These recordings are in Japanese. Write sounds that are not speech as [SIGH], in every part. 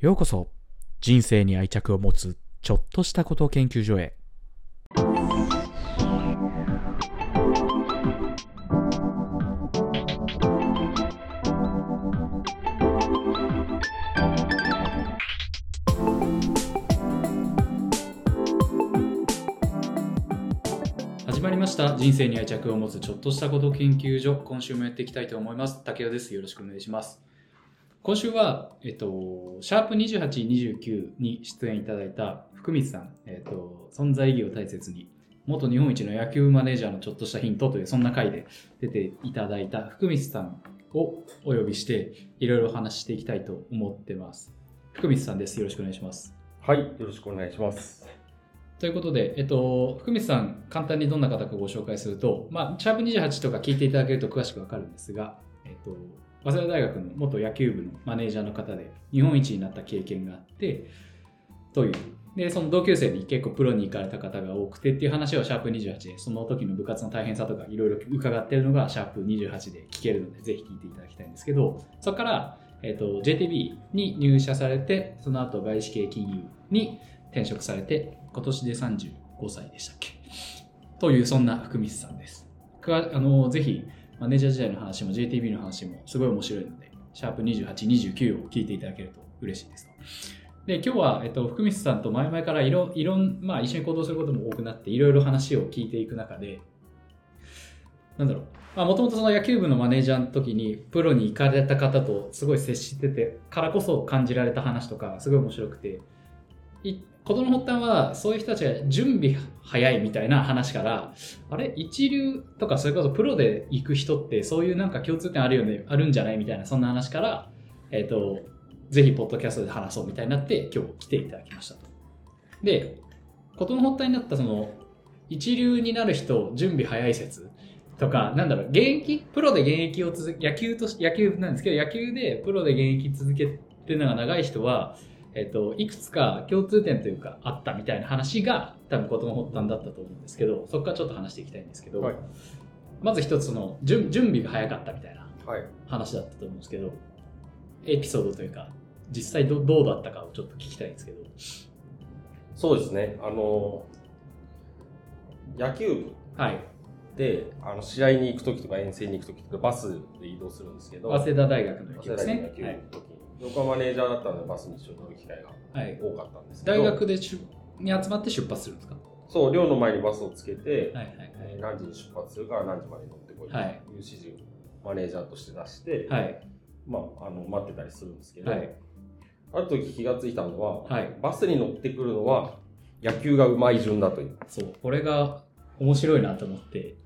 ようこそ。人生に愛着を持つちょっとしたこと研究所へ。始まりました。人生に愛着を持つちょっとしたこと研究所。今週もやっていきたいと思います。竹雄です。よろしくお願いします。今週は、えっと、シャープ28、29に出演いただいた福光さん、えっと、存在意義を大切に、元日本一の野球マネージャーのちょっとしたヒントという、そんな回で出ていただいた福光さんをお呼びして、いろいろ話していきたいと思ってます。福光さんです。よろしくお願いします。はい、よろしくお願いします。ということで、えっと、福光さん、簡単にどんな方かご紹介すると、まあ、シャープ28とか聞いていただけると詳しくわかるんですが、えっと、早稲田大学の元野球部のマネージャーの方で日本一になった経験があってという。でその同級生に結構プロに行かれた方が多くてっていう話をシャープ28でその時の部活の大変さとかいろいろ伺ってるのがシャープ28で聞けるのでぜひ聞いていただきたいんですけどそこから、えーと、JTB に入社されてその後外資系金融に転職されて今年で35歳でしたっけ。というそんな福光さんです。あのぜひマネージャー時代の話も JTB の話もすごい面白いので、シャープ28、29を聞いていただけると嬉しいですと。で、今日は、えっと、福光さんと前々からいろ、いろん、まあ一緒に行動することも多くなって、いろいろ話を聞いていく中で、なんだろう。まあもともとその野球部のマネージャーの時に、プロに行かれた方とすごい接してて、からこそ感じられた話とか、すごい面白くて、事の発端はそういう人たちが準備早いみたいな話からあれ？一流とかそれこそプロで行く人ってそういうなんか共通点あるよね？あるんじゃない？みたいなそんな話からえっ、ー、とぜひポッドキャストで話そうみたいになって今日来ていただきましたと。で事の発端になったその一流になる人準備早い説とか、なんだろう、現役？プロで現役を続け、野球と野球なんですけど、野球でプロで現役続けてるのが長い人は、えっと、いくつか共通点というかあったみたいな話が多分子供発端だったと思うんですけどそこからちょっと話していきたいんですけど、はい、まず一つの準備が早かったみたいな話だったと思うんですけど、エピソードというか実際どどうだったかをちょっと聞きたいんですけど。そうですね。あの野球部で、あの試合に行く時とか遠征に行く時とかバスで移動するんですけど。早稲田大学の野球ですね。野球の時僕はマネージャーだったのでバスに一緒に乗る機会が多かったんですけど、はい、大学でしゅに集まって出発するんですか？そう寮の前にバスをつけて、はいはいはい、何時に出発するから何時まで乗ってこいという指示をマネージャーとして出して、はい、まあ、あの待ってたりするんですけど、はい、ある時気が付いたのは、はい、バスに乗ってくるのは野球がうまい順だという。そうこれが面白いなと思って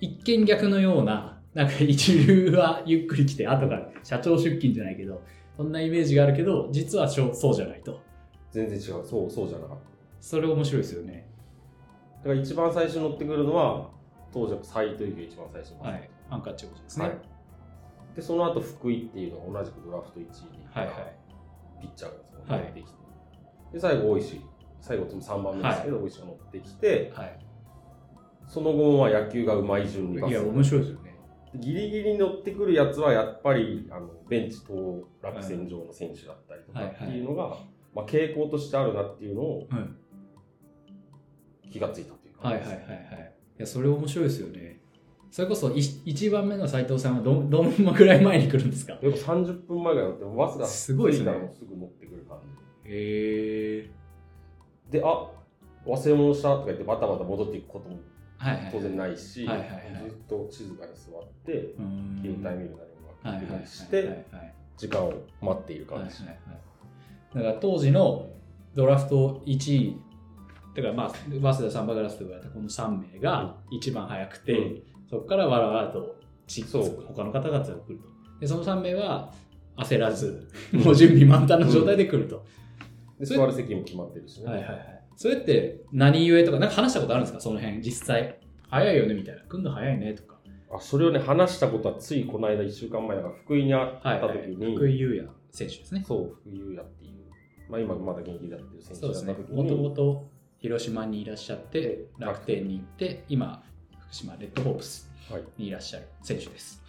一見逆のようななんか一流はゆっくり来て後から社長出勤じゃないけどそんなイメージがあるけど実はそうじゃないと。全然違う。そうそうじゃなかった。それ面白いですよね。だから一番最初に乗ってくるのは当時は斎藤佑一番最初はい、アンカーってことですね、はい、でその後福井っていうのが同じくドラフト1位にはいはい、ピッチャーが乗ってきて、で最後大石。最後3番目ですけど、はい、大石が乗ってきて、はい、その後は野球がうまい順にいや面白いですよねギリギリに乗ってくるやつはやっぱりあのベンチと落選上の選手だったりとかっていうのが、はいはい、まあ、傾向としてあるなっていうのを気がついたというか、はいはいはいはい。いやそれ面白いですよね。それこそ1番目の斎藤さんはどどんぐらい前に来るんですか？でも30分前ぐらい乗ってバスがすごいですね。すぐ乗ってくる感じ。へえであ忘れ物したとか言ってバタバタ戻っていくことも当然ないし、ずっと静かに座って携帯見るなりもなりして時間を待っている感じ、だから当時のドラフト1位だからまあ早稲田サンバガラスと言われたこの3名が一番早くて、うん、そこからわらわらと他の方々が来ると。でその3名は焦らずもう準備満タンの状態で来ると、うん、で座る席も決まってるしね、はいはいはいそれって何故とか、なんか話したことあるんですか？その辺、実際。早いよねみたいな。来んの早いねとか。あ、それをね、話したことはついこの間1週間前だから、福井に会った時に、はいはい、福井優也選手ですね。そう、福井優也っていう、まあ今まだ現役でやってる選手だった時に。もともと広島にいらっしゃって、楽天に行って、今、福島レッドホープスにいらっしゃる選手です。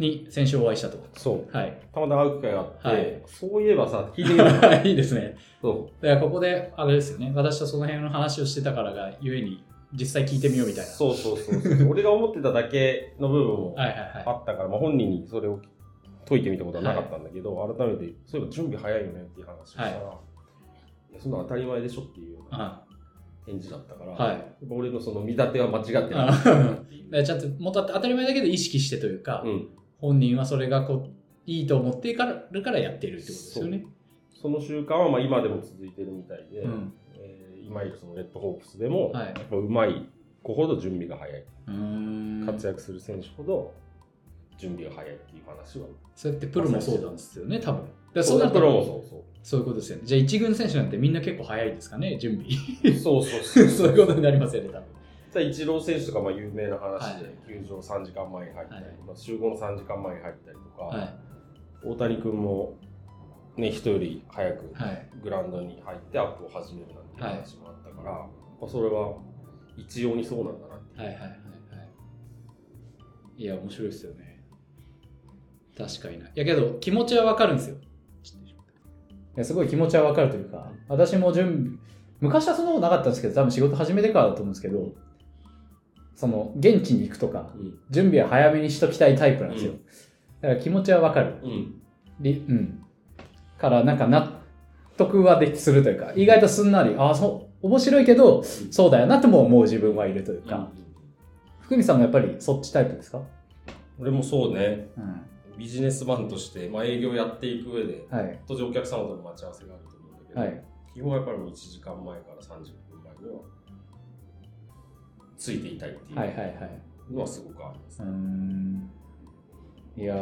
に先週お会いしたと。そう。はい。たまたま会う機会があって、はい、そういえばさ、聞いてみる [LAUGHS] いいですね。そう。だからここで、あれですよね、私とその辺の話をしてたからがゆえに、実際聞いてみようみたいな。そうそうそう [LAUGHS] 俺が思ってただけの部分もあったから、まあ本人にそれを解いてみたことはなかったんだけど、はい、改めて、そういえば準備早いよねっていう話をしたら、はい、いやそんな当たり前でしょっていうような返事だったから、はい、俺のその見立ては間違ってない [LAUGHS] ちゃんともっと当たり前だけど意識してというか、うん、本人はそれがこういいと思ってるからやってるってことですよね。その習慣はまあ今でも続いてるみたいで、うん、えー、今いるそのレッドホープスでも、うまい子ほど準備が早い。活躍する選手ほど準備が早いっていう話は。そうやってプロもそうなんですよね多分。でそうなるとそういうことですよね。じゃあ一軍選手なんてみんな結構早いですかね準備。そうそうそう。[LAUGHS] そういうことになりますよね多分じゃあイチロー選手とかまあ有名な話で、球場3時間前に入ったり、はい、まあ、集合の3時間前に入ったりとか、はい、大谷君も、ね、人より早くグラウンドに入ってアップを始めるなんて話もあったから、はい、まあ、それは一様にそうなんだなっていう。はいはいはいはい。いや面白いですよね。確かにな。いやけど気持ちはわかるんですよ。いやすごい気持ちはわかるというか私も準備昔はそんなことなかったんですけど多分仕事始めてからだと思うんですけどその現地に行くとか、うん、準備は早めにしときたいタイプなんですよ、うん、だから気持ちはわかる、うん、うん、からなんか納得はでするというか意外とすんなりああそう面白いけど、そうだよなとも思う自分はいるというか、福見さんもやっぱりそっちタイプですか？俺もそうね、うん、ビジネスマンとして、まあ、営業やっていく上で、はい、当然お客様との待ち合わせがあると思うんだけど、はい、基本はやっぱりもう1時間前から30分前にはついていたいっていうのはすごくあります、ね、いや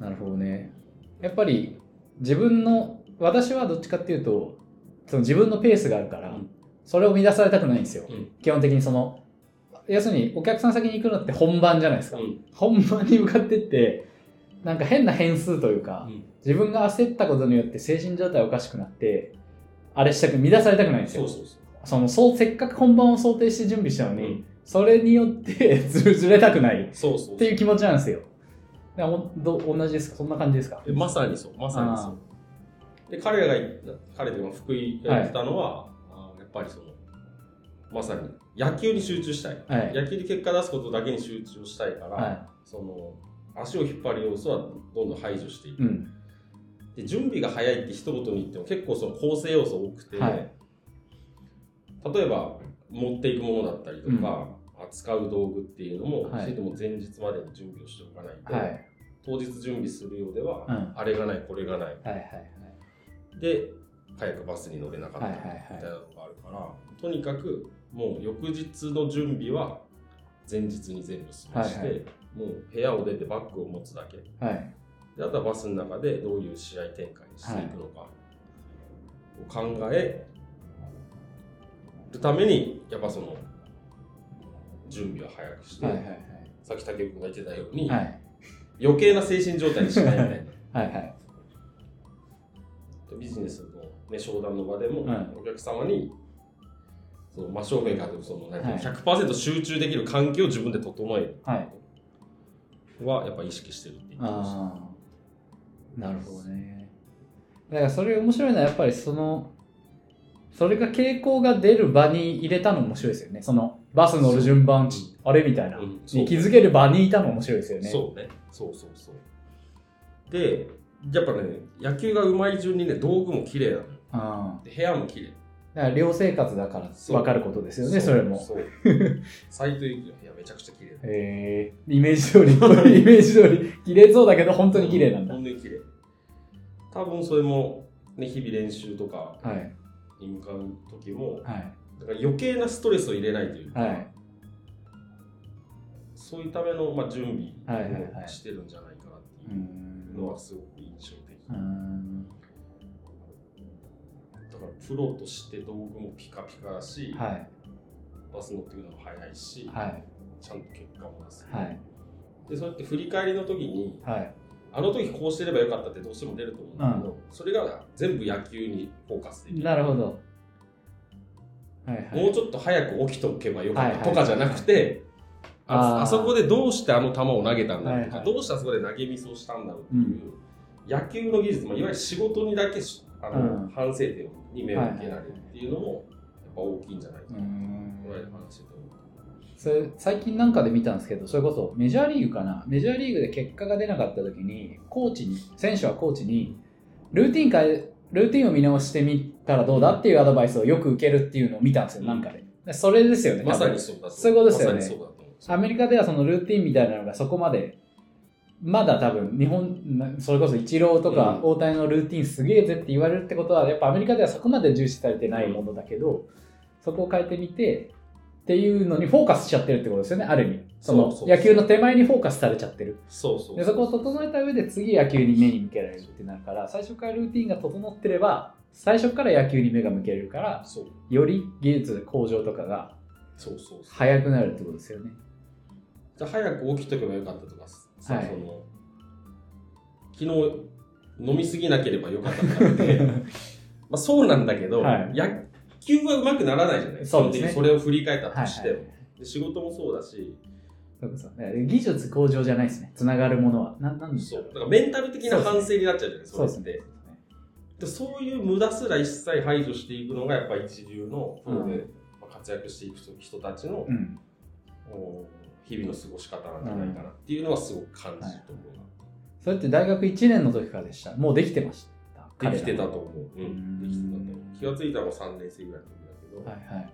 なるほどね。やっぱり自分の私はどっちかっていうとその自分のペースがあるから、うん、それを乱されたくないんですよ、うん、基本的にその要するにお客さん先に行くのって本番じゃないですか、うん、本番に向かってってなんか変な変数というか、自分が焦ったことによって精神状態おかしくなってあれしたく乱されたくないんですよ。そうそうそうそのそうせっかく本番を想定して準備したのに、それによって [LAUGHS] ずずれたくない。っていう気持ちなんですよ。ど同じですか？そんな感じですか？まさにそう、まさにそう。で、彼らが、彼でも福井が言ってたのは、はい、やっぱりその、まさに野球に集中したい、はい、野球で結果出すことだけに集中したいから、はい、その、足を引っ張る要素はどんどん排除していく。うん、で準備が早いって一言に言っても結構その構成要素多くて、例えば持っていくものだったりとか、うん、扱う道具っていうのも、はい、も前日までに準備をしておかないと、はい、当日準備するようでは、うん、あれがないこれがない、はいはいはい、で早くバスに乗れなかったみたいなのがあるから、はいはいはい、とにかくもう翌日の準備は前日に全部済まして、はいはい、もう部屋を出てバッグを持つだけ、はい、であとはバスの中でどういう試合展開にしていくのかを考え、るためにやっぱその準備を早くして、はいはいはい、さっき竹内君が言ってたように、はい、余計な精神状態にしないみたいなはい、はい、ビジネスの、ね、商談の場でも、お客様にその真正面からその、ねはい、100%集中できる環境を自分で整える。はやっぱ意識してるっていうなるほどね。だからそれ面白いのはやっぱりそのそれが傾向が出る場に入れたの面白いですよね。その、バス乗る順番、あれみたいな、に気づける場にいたの面白いですよね。そうね。そうそうそう。で、やっぱね、野球がうまい順にね、道具も綺麗なのよ。あ部屋も綺麗。だから寮生活だから分かることですよね、それも。そう。斎藤由貴の部屋めちゃくちゃ綺麗。へえー、イメージ通り、[LAUGHS] イメージ通り、綺麗そうだけど本当に綺麗なんだ。本当に綺麗。多分それも、ね、日々練習とか、はい、に向かう時も、はい、だから余計なストレスを入れないというか、はい、そういうための、まあ、準備をしてるんじゃないかなっていうのはすごく印象的。だからプロとして道具もピカピカだし、はい、バス乗ってくるのも早いし、はい、ちゃんと結果も出す、はい、でそうやって振り返りの時に、はいあの時こうしてればよかったってどうしても出ると思うんだけど、うん、それが全部野球にフォーカスできる。なるほど。はいはい、もうちょっと早く起きとけばよかったとかじゃなくて、ああそこでどうしてあの球を投げたんだろうとか、はいはい、どうしてあそこで投げミスをしたんだろうっていう、うん、野球の技術、まあ、いわゆる仕事にだけあの、うん、反省点に目を向けられるっていうのも、やっぱ大きいんじゃないかな、この間話してた最近なんかで見たんですけどそれこそメジャーリーグかな？メジャーリーグで結果が出なかった時にコーチに選手はコーチにルーティン変えルーティンを見直してみたらどうだっていうアドバイスをよく受けるっていうのを見たんですよ、なんかで。それですよね。まさにそうだそう。いうことですよね。ま、アメリカではそのルーティンみたいなのがそこまで、まだ多分日本、それこそイチローとか大谷のルーティンすげえぜって言われるってことは、やっぱアメリカではそこまで重視されてないものだけど、そこを変えてみて、っていうのにフォーカスしちゃってるってことですよね、ある意味。その野球の手前にフォーカスされちゃってる。そうそうでそこを整えた上で次野球に目に向けられるってなるから、最初からルーティンが整ってれば、最初から野球に目が向けれるから、より技術向上とかが早くなるってことですよね。じゃあ早く起きとけばよかったとかさ、はい、その昨日飲みすぎなければよかったからって。[LAUGHS] まあそうなんだけど、はい、野球はうまくならないじゃないそうですね。それを振り返ったとしても、はいはい、仕事もそうだし、そうそう技術向上じゃないですね。つながるものは。ななんそう。だからメンタル的な反省になっちゃうじゃないですか。そうですね。でそういう無駄すら一切排除していくのがやっぱ一流のプロで活躍していく人たちの、うん、日々の過ごし方なんじゃないかなっていうのはすごく感じると思うな、はい、それって大学1年の時からでした。もうできてましたできてたと思う、うん、できてたと思う気が付いたのは3年生ぐらいの時だけど、はいはい、やっ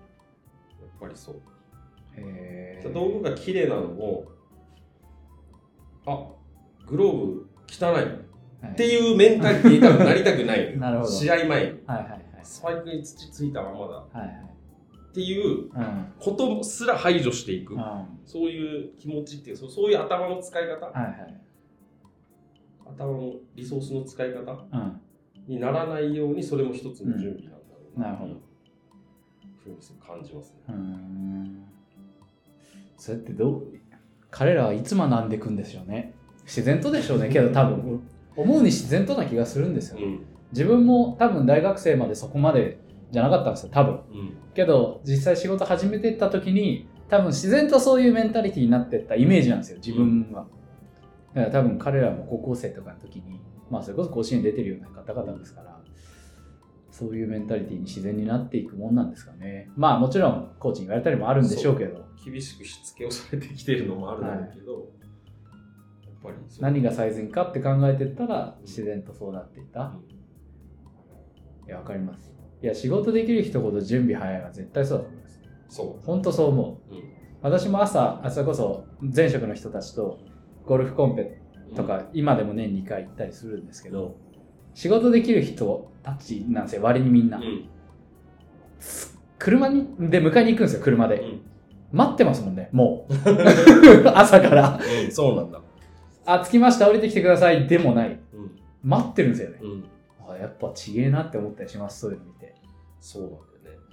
ぱりそうへ道具が綺麗なのもあグローブ汚いっていうメンタリティー多分なりたくない。[LAUGHS] なるほど。試合前に。はいはいはい。スパイクに土ついたままだ。はいはい。っていうことすら排除していく。うん、そういう気持ちっていう、そういう頭の使い方。はいはい。頭のリソースの使い方、うん、にならないように、それも一つの準備なんだろうな。なるほど。ふうに感じますね。うん。それってどう彼らはいつ学んでいくんですよね。自然とでしょうね。けど多分、思うに自然とな気がするんですよ、うん、自分も多分大学生までそこまでじゃなかったんですよ多分、うん、けど実際仕事始めてった時に多分自然とそういうメンタリティーになってったイメージなんですよ自分は、だから多分彼らも高校生とかの時にまあそれこそ甲子園出てるような方々ですからそういうメンタリティーに自然になっていくもんなんですかね。まあもちろんコーチに言われたりもあるんでしょうけど。厳しくしつけをされてきてるのもあるだろうけど、はいぱり何が最善かって考えてったら自然とそうなっていった、いや分かります。いや仕事できる人ほど準備早いは絶対そうだと思います。そう。本当そう思う、うん、私も朝朝こそ前職の人たちとゴルフコンペとか、今でも年2回行ったりするんですけど、仕事できる人たちなんですよ割にみんな、うん、車にで迎えに行くんですよ車で、うん、待ってますもんねもう [LAUGHS] 朝からそうなんだあ、着きました、降りてきてください、でもない。うん、待ってるんですよね。うん、あやっぱちげえなって思ったりします、そういうの見て。そうなんだよね。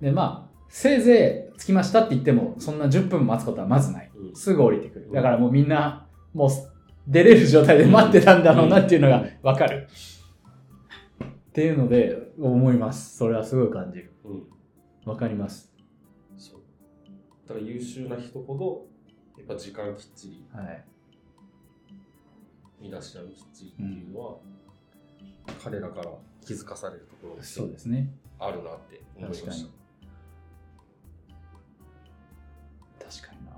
で、まあ、せいぜい着きましたって言っても、そんな10分待つことはまずない。うん、すぐ降りてくる。だからもうみんな、もう出れる状態で待ってたんだろうなっていうのがわかる。っていうので思います。それはすごい感じる。わ、かります。そう。だから優秀な人ほど、やっぱ時間きっちり。はい。身だしなみきっちりっていうのは、うん、彼らから気づかされるところそうですねあるなって思いました確かに確かにな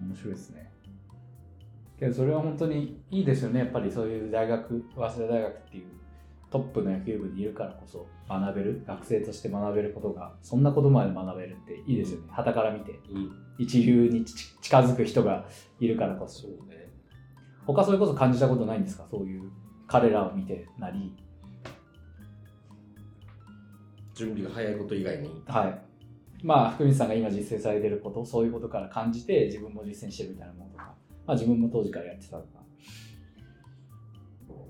面白いですねけどそれは本当にいいですよね。やっぱりそういう大学早稲田大学っていうトップの野球部にいるからこそ学べる学生として学べることがそんなことまで学べるっていいですよね。はたから見て、うん、一流に近づく人がいるからこそ。そうね。他それこそ感じたことないんですか？そういう彼らを見てなり。準備が早いこと以外に。はい。まあ福光さんが今実践されてることそういうことから感じて自分も実践してるみたいなものとか、まあ、自分も当時からやってたとか。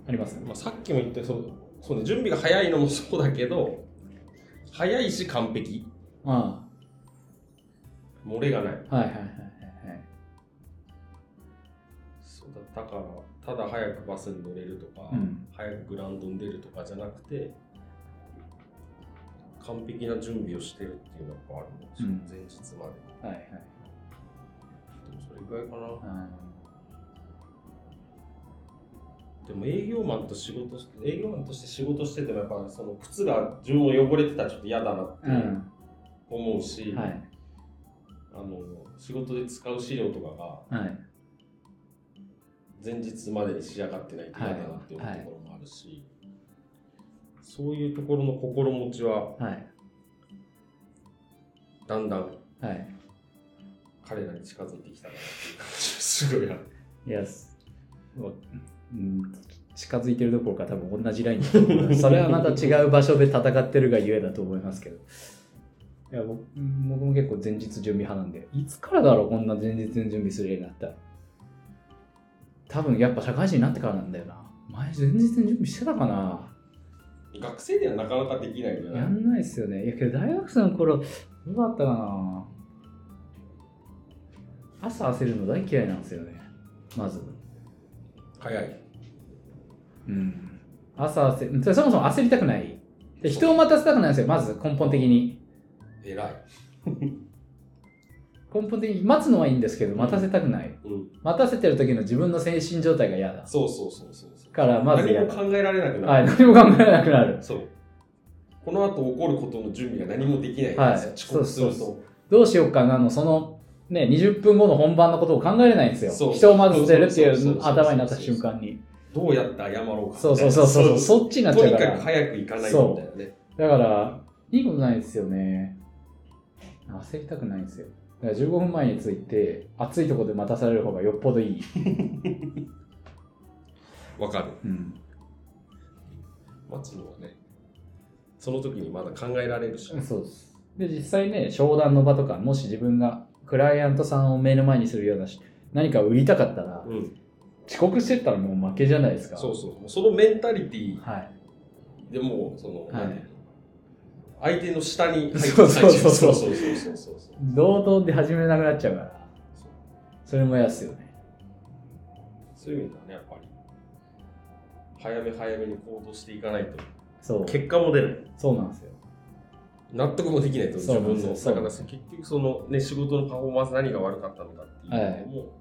あります、ね、まあ、さっきも言ったそうそう、ね、準備が早いのもそうだけど早いし完璧。ああ。漏れがない。はいはいはいだからただ早くバスに乗れるとか、うん、早くグラウンドに出るとかじゃなくて完璧な準備をしてるっていうのがあるんですよ、うん、前日まで。はいはいそれぐらいかな。でも営業マンと仕事営業マンとして仕事しててもやっぱその靴が自分も汚れてたらちょっと嫌だなって思うし、うんはい、あの仕事で使う資料とかが前日までに仕上がってないと嫌だなって思うところもあるし、はい。はい、そういうところの心持ちは、だんだん彼らに近づいてきたなっていう感じすごいある。[LAUGHS] いやうん、近づいてるどころか多分同じラインそれはまた違う場所で戦ってるがゆえだと思いますけど。いや僕僕も結構前日準備派なんで、いつからだろう、こんな前日に準備するようになった多分やっぱ社会人になってからなんだよな。前前日に準備してたかな学生ではなかなかできないよね。やんないっすよね。いやけど大学生の頃、どうだったかな朝焦るの大嫌いなんですよね。まず。早い。うん。朝焦、そもそも焦りたくない。で人を待たせたくないんですよ、まず根本的に。偉い。[LAUGHS] 根本的に待つのはいいんですけど、待たせたくない。うん、待たせてる時の自分の精神状態が嫌だ。そうそうそうそうからまず何も考えられなくなる。はい、何も考えられなくなる。そう。この後起こることの準備が何もできないはい、遅刻すると。どうしようかなの、その、ね、20分後の本番のことを考えれないんですよ。人をまず捨てるっていう頭になった瞬間に。どうやって謝ろうかそうそうそうそう、そっちになっちゃうから。とにかく早く行かないみたいなね。だから、いいことないですよね。焦りたくないんですよ。だから15分前に着いて、暑いところで待たされる方がよっぽどいい。[LAUGHS] わかる。うん。待つのはね、その時にまだ考えられるし。そうです。で、実際ね、商談の場とか、もし自分がクライアントさんを目の前にするようなし、何か売りたかったら、うん、遅刻してたらもう負けじゃないですか。そうそう。そのメンタリティーでも、その、はい、相手の下に入って [LAUGHS] そうそうそうそう。そうそうそう同等で始めなくなっちゃうから。それも嫌っすよね。そういう意味ではねやっぱり。早め早めに行動していかないと。そう。結果も出るそうなんですよ納得もできないと自分のだから結局そのね仕事のパフォーマンス何が悪かったのかっていうのも、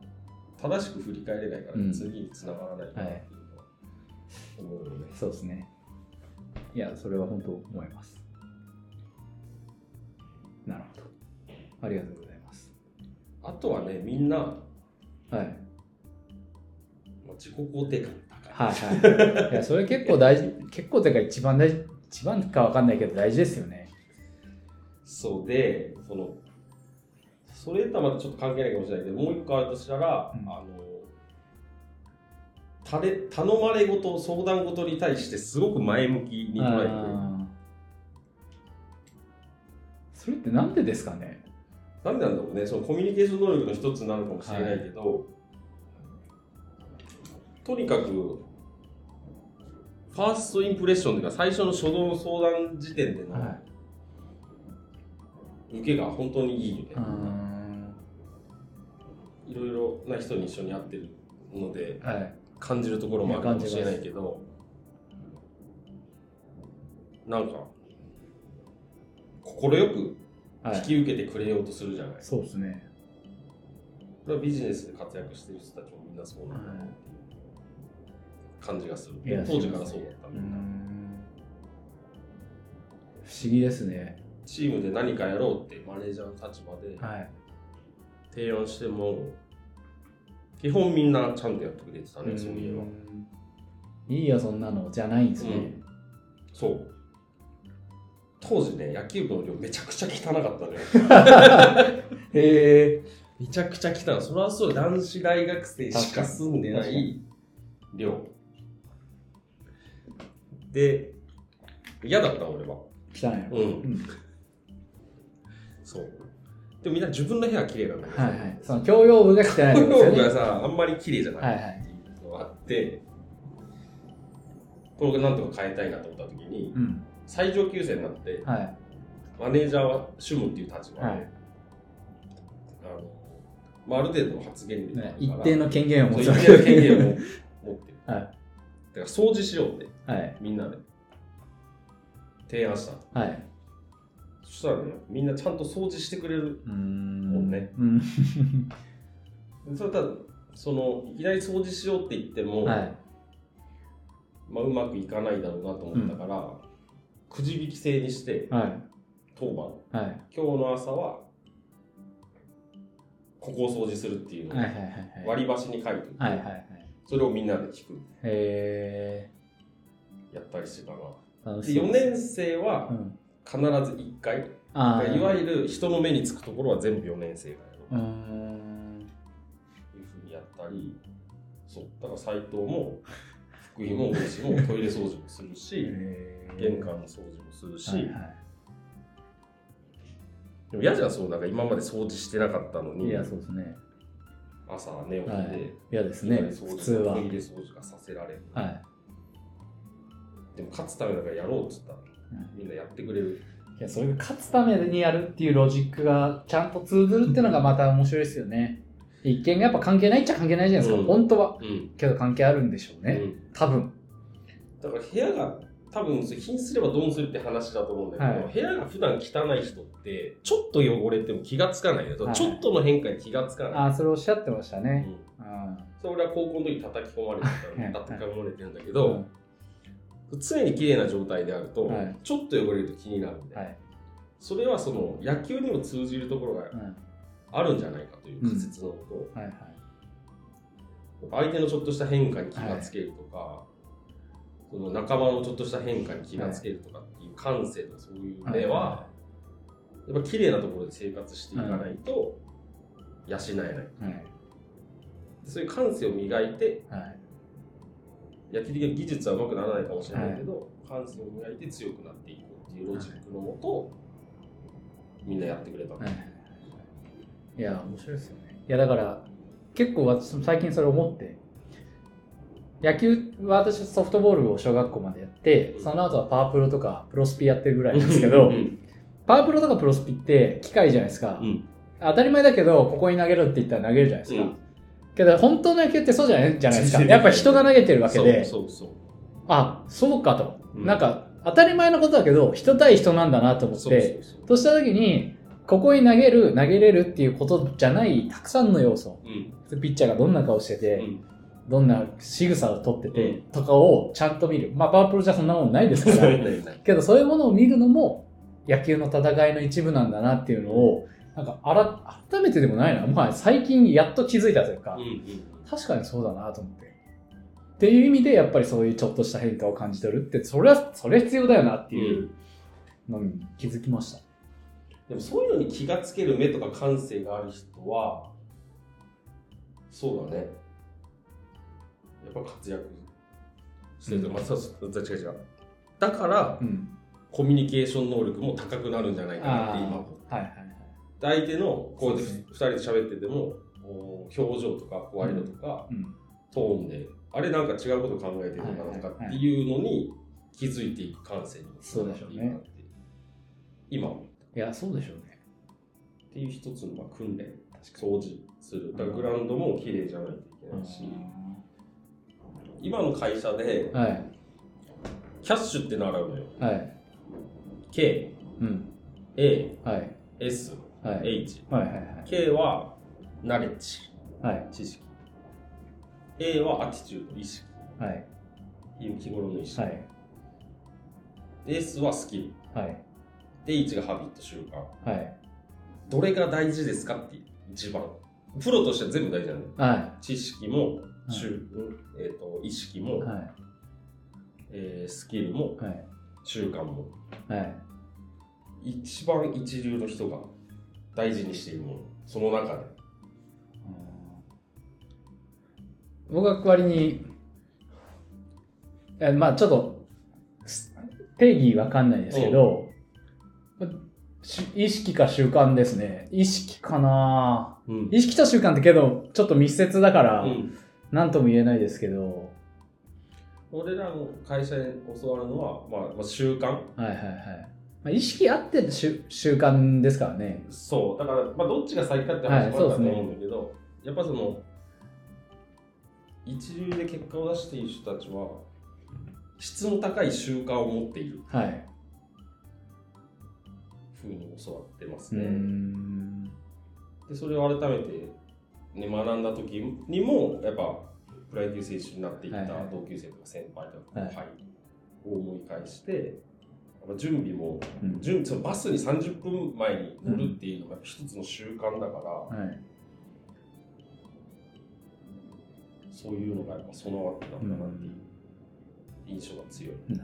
正しく振り返れないから、次につながらないかなっていうのは思うよね、そうですねいやそれは本当思いますなるほど。ありがとうございます。あとはね、みんな、はい。自己肯定感。はいはい。いや、それ結構大事、結構てか一番大事、一番かわかんないけど大事ですよね。そうで、その、それとはまたちょっと関係ないかもしれないけど、もう一個あるとしたら、うん、あの、たれ頼まれごと、相談ごとに対してすごく前向きに捉えて、それってなんでですかね？なんでなんだろうね。そのコミュニケーション能力の一つなのかもしれないけど、はい、とにかくファーストインプレッションというか最初の初動の相談時点での受けが本当にいいよね、はい、いろいろな人に一緒に会ってるので、はい、感じるところもあるかもしれないけどなんか快く引き受けてくれようとするじゃない、はい、そうですね。これはビジネスで活躍してる人たちもみんなそうなんだなっていう感じがする、当時からそうだったみんな。不思議ですねチームで何かやろうってマネージャーの立場で提案しても、はい、基本みんなちゃんとやってくれてたねそういえばいいよそんなのじゃないんですね、うん、そう当時ね、野球部の寮めちゃくちゃ汚かったのよ。[LAUGHS] へえ。めちゃくちゃ汚い。それはそう、男子大学生しか住んでない寮。で、嫌だった俺は。汚いうん。そう。でもみんな自分の部屋は綺麗なんだけど、はいはい。その共用部が汚いですよね。共用部がさ、あんまり綺麗じゃないっていうのがあって、これなんとか変えたいなと思った時に、うん最上級生になって、はい、マネージャーは主務っていう立場で、はい、あのまあ、ある程度の発言力ね、一定の権限を持ってる。一定の権限を持ってる。はい、だから掃除しようって、はい、みんなで提案した。はい、そしたらね、みんなちゃんと掃除してくれるもんね。うん、それただそのいきなり掃除しようって言っても、はい、まあ、うまくいかないだろうなと思ったから、うん、くじ引き制にして、はい、当番、はい、今日の朝はここを掃除するっていうのを割り箸に書いてはいはいはい、それをみんなで聞く。へやったりしてたな。で4年生は必ず1回、うん、いわゆる人の目につくところは全部4年生がやろういうふうにやったりそうだから斎藤も [LAUGHS] 福井も大石もトイレ掃除もするし玄関の掃除もするし、はいはい。でも嫌じゃんそうなんか今まで掃除してなかったのにいやそうですね。朝寝起きで嫌、はい、ですね普通は。トイレ掃除がさせられる、はい、でも勝つためだからやろうっつったら、うん、みんなやってくれる。いやそれが勝つためにやるっていうロジックがちゃんと通ずるっていうのがまた面白いですよね。一見がやっぱ関係ないっちゃ関係ないじゃないですか、うん、本当は、うん、けど関係あるんでしょうね、うん、多分。だから部屋が多分貧すればどうするって話だと思うんだけど、はい、部屋が普段汚い人ってちょっと汚れても気がつかないよ、はい、ちょっとの変化に気がつかない。ああそれおっしゃってましたね、うん、それ俺は高校の時叩き込まれてた叩き込まれてるんだけど、常に綺麗な状態であると、ちょっと汚れると気になるんで、それはその野球にも通じるところがあるんじゃないかという仮説のこと、はいはい、相手のちょっとした変化に気がつけるとか、その仲間のちょっとした変化に気がつけるとかっていう感性とかそういう目は、やっぱ綺麗なところで生活していかないと養えない、はい、そう。いう感性を磨いて、はい、野球的な技術はうまくならないかもしれないけど、はい、感性を磨いて強くなっていこうっていうロジックのもと、みんなやってくれた、はい、いや面白いですよね。いやだから結構私最近それ思って野球は私ソフトボールを小学校までやって、その後はパワープロとかプロスピやってるぐらいですけど、パワープロとかプロスピって機械じゃないですか。うん、当たり前だけど、ここに投げるって言ったら投げるじゃないですか。うん、けど、本当の野球ってそうじゃないじゃないですか。やっぱ人が投げてるわけで。そうそうあ、そうかと。うん、なんか、当たり前のことだけど、人対人なんだなと思って、とした時に、ここに投げる、投げれるっていうことじゃない、たくさんの要素。ピッチャーがどんな顔してて、どんな仕草をとっててとかをちゃんと見る。まあ、パワープロじゃそんなもんないですから。[LAUGHS] けど、そういうものを見るのも野球の戦いの一部なんだなっていうのを、なんかあら、改めてでもないな。まあ、最近やっと気づいたというか、うんうん、確かにそうだなと思って。っていう意味で、やっぱりそういうちょっとした変化を感じ取るって、それは、それ必要だよなっていうのに気づきました。でもそういうのに気がつける目とか感性がある人は、そうだね。やっぱ活躍してると、うん、まあ、違う違うだから、うん、コミュニケーション能力も高くなるんじゃないかなって今はいはいはい、相手のこうやって2人で喋ってても表情とか声色とか、うん、トーンであれなんか違うこと考えてるのかなとかっていうのに気づいていく感性にそうでしょうね。今いやそうでしょうね。っていう一つのまあ訓練掃除する。だからグラウンドも綺麗じゃないといけないし、今の会社で、はい、キャッシュって習うのよ。はい、K、うん、A、はい、S、はい、H、はいはいはい。K はナレッジ、はい、知識。A はアティチュード、意識。はい、日頃の意識。はい、S はスキル。はい、H がハビット、習慣。はい、どれが大事ですかって一番。プロとしては全部大事なん。はい、知識も習、はい、えーと、意識も、はい、えー、スキルも、はい、習慣も、はい、一番一流の人が大事にしているものその中で。僕は割にえまあちょっと定義わかんないですけど、意識か習慣ですね。意識かな、うん、意識と習慣ってけど、ちょっと密接だから、うん、何とも言えないですけど。俺らの会社で教わるのは、まあ、まあ、習慣。はいはいはいまあ、意識あって習習慣ですからね。そう。だから、まあ、どっちが先かって話もあると思うんだけど、はいね、やっぱその一流で結果を出している人たちは質の高い習慣を持っている。はい。ふうに教わってますね。でそれを改めてね、学んだ時にもやっぱプロ野球選手になっていった同級生とか先輩とか後輩を思い返して、準備も、うん、準そのバスに30分前に乗るっていうのが一つの習慣だから、うんはい、そういうのがやっぱ備わってたんだなっていう印象が強い。うん、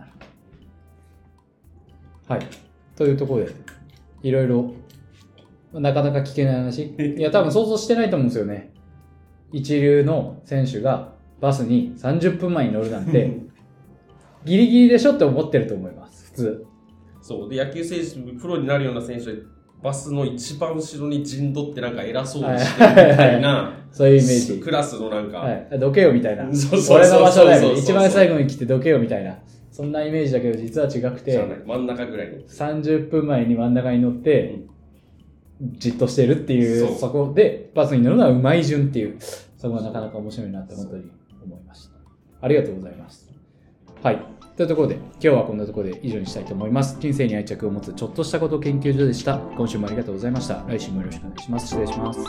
はい。というところでいろいろなかなか聞けない話。いや多分想像してないと思うんですよね。一流の選手がバスに30分前に乗るなんて [LAUGHS] ギリギリでしょって思ってると思いますそうで野球選手プロになるような選手バスの一番後ろに陣取ってなんか偉そうにしてるみたいな、そういうイメージ。クラスのなんか。はい、どけよみたいな。俺の場所だよ。一番最後に来てどけよみたいな。そんなイメージだけど実は違くて、真ん中ぐらいに。30分前に真ん中に乗って、じっとしてるっていう、そこでバスに乗るのはうまい順っていう、そこがなかなか面白いなって本当に思いました。ありがとうございます。はい。というところで、今日はこんなところで以上にしたいと思います。人生に愛着を持つちょっとしたこと研究所でした。今週もありがとうございました。来週もよろしくお願いします。失礼します。